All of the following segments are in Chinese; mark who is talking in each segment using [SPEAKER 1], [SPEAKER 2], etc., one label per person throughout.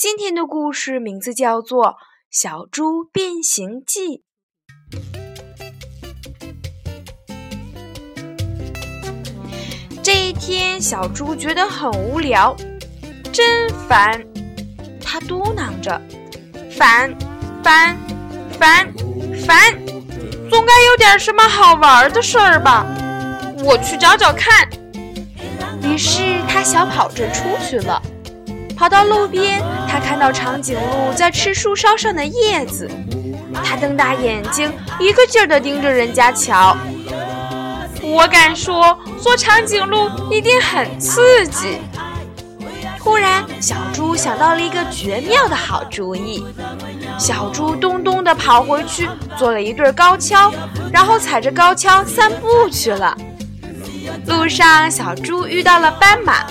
[SPEAKER 1] 今天的故事名字叫做《小猪变形记》。这一天，小猪觉得很无聊，真烦。他嘟囔着：“烦，烦，烦，烦，总该有点什么好玩的事儿吧？我去找找看。”于是他小跑着出去了。跑到路边，他看到长颈鹿在吃树梢上的叶子，他瞪大眼睛，一个劲儿地盯着人家瞧。我敢说，做长颈鹿一定很刺激。突然，小猪想到了一个绝妙的好主意。小猪咚咚地跑回去，做了一对高跷，然后踩着高跷散步去了。路上，小猪遇到了斑马。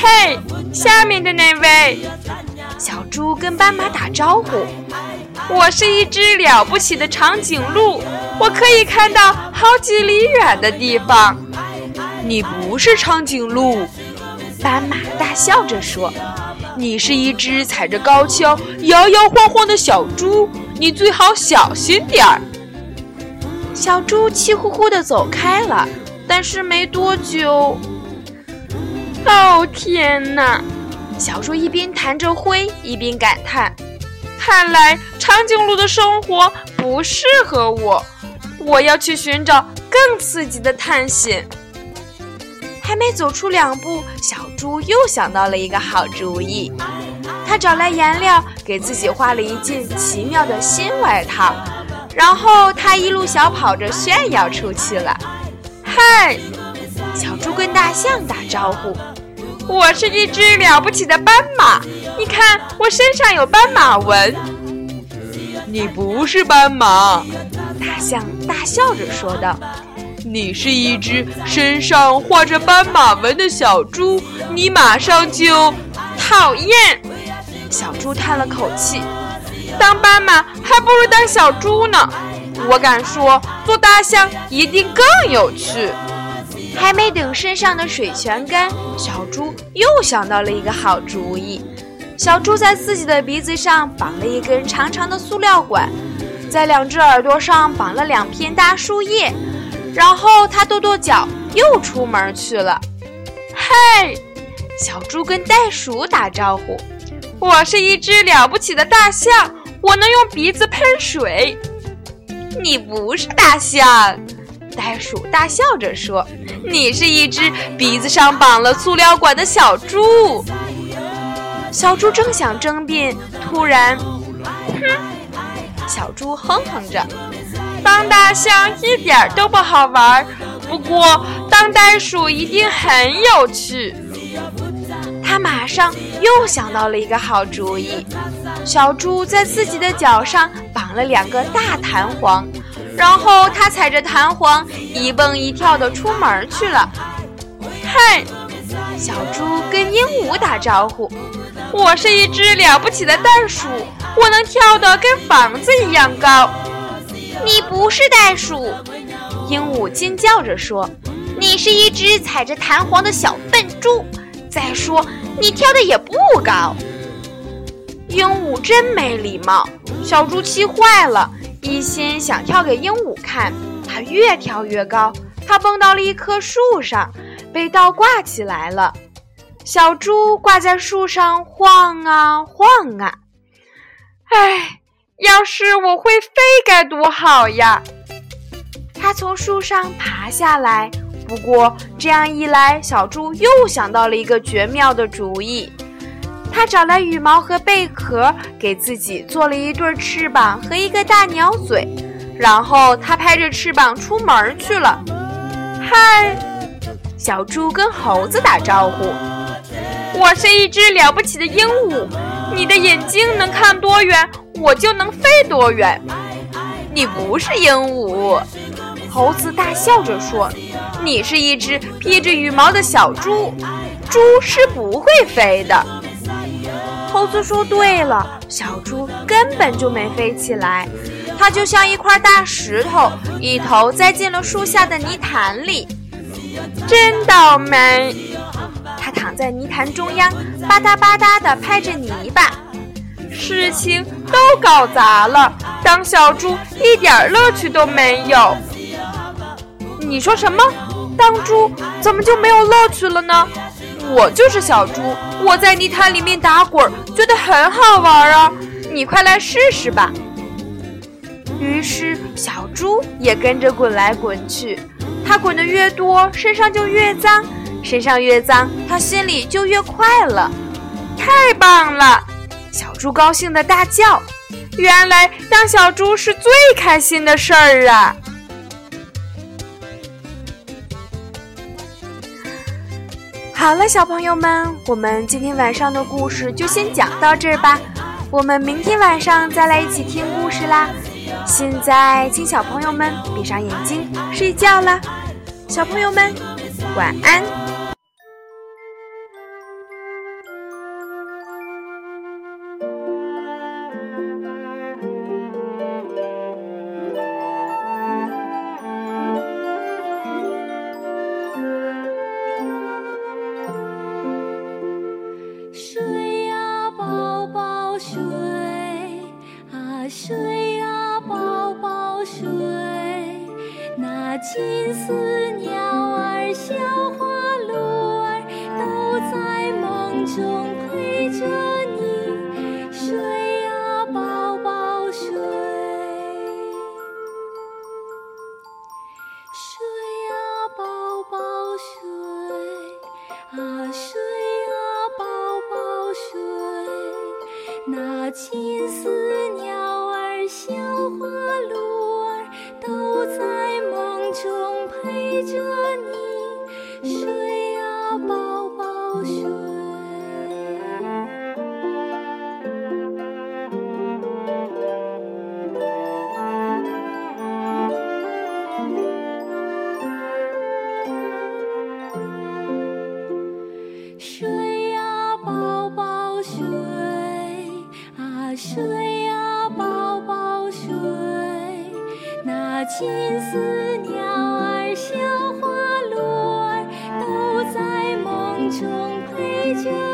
[SPEAKER 1] 嘿，下面的那位，小猪跟斑马打招呼。我是一只了不起的长颈鹿，我可以看到好几里远的地方。你不是长颈鹿，斑马大笑着说：“你是一只踩着高跷摇摇晃晃的小猪，你最好小心点儿。”小猪气呼呼地走开了，但是没多久。哦天哪！小猪一边弹着灰，一边感叹：“看来长颈鹿的生活不适合我，我要去寻找更刺激的探险。”还没走出两步，小猪又想到了一个好主意。他找来颜料，给自己画了一件奇妙的新外套，然后他一路小跑着炫耀出去了。嗨！小猪跟大象打招呼：“我是一只了不起的斑马，你看我身上有斑马纹。”你不是斑马，大象大笑着说道：“你是一只身上画着斑马纹的小猪，你马上就讨厌。”小猪叹了口气：“当斑马还不如当小猪呢。我敢说，做大象一定更有趣。”还没等身上的水全干，小猪又想到了一个好主意。小猪在自己的鼻子上绑了一根长长的塑料管，在两只耳朵上绑了两片大树叶，然后他跺跺脚，又出门去了。嘿，小猪跟袋鼠打招呼：“我是一只了不起的大象，我能用鼻子喷水。”你不是大象。袋鼠大笑着说：“你是一只鼻子上绑了塑料管的小猪。”小猪正想争辩，突然，哼！小猪哼哼着：“当大象一点都不好玩，不过当袋鼠一定很有趣。”他马上又想到了一个好主意：小猪在自己的脚上绑了两个大弹簧。然后他踩着弹簧一蹦一跳的出门去了。嗨，小猪跟鹦鹉打招呼：“我是一只了不起的袋鼠，我能跳得跟房子一样高。”你不是袋鼠，鹦鹉尖叫着说：“你是一只踩着弹簧的小笨猪。再说，你跳的也不高。”鹦鹉真没礼貌，小猪气坏了。一心想跳给鹦鹉看，它越跳越高，它蹦到了一棵树上，被倒挂起来了。小猪挂在树上晃啊晃啊，唉，要是我会飞该多好呀！它从树上爬下来，不过这样一来，小猪又想到了一个绝妙的主意。他找来羽毛和贝壳，给自己做了一对翅膀和一个大鸟嘴，然后他拍着翅膀出门去了。嗨，小猪跟猴子打招呼：“我是一只了不起的鹦鹉，你的眼睛能看多远，我就能飞多远。
[SPEAKER 2] 你不是鹦鹉，
[SPEAKER 1] 猴子大笑着说：“
[SPEAKER 2] 你是一只披着羽毛的小猪，猪是不会飞的。”
[SPEAKER 1] 猴子说：“对了，小猪根本就没飞起来，它就像一块大石头，一头栽进了树下的泥潭里。真倒霉！它躺在泥潭中央，吧嗒吧嗒地拍着泥巴，事情都搞砸了。当小猪一点乐趣都没有。你说什么？当猪怎么就没有乐趣了呢？”我就是小猪，我在泥潭里面打滚，觉得很好玩啊！你快来试试吧。于是小猪也跟着滚来滚去，它滚得越多，身上就越脏，身上越脏，它心里就越快乐。太棒了！小猪高兴地大叫：“原来当小猪是最开心的事儿啊！”好了，小朋友们，我们今天晚上的故事就先讲到这儿吧。我们明天晚上再来一起听故事啦。现在，请小朋友们闭上眼睛睡觉啦。小朋友们，晚安。
[SPEAKER 3] 金丝鸟儿、小花鹿儿都在梦。中陪着你睡呀，宝宝。睡睡啊，宝宝睡，那金丝鸟儿、小花鹿儿，都在梦中陪着。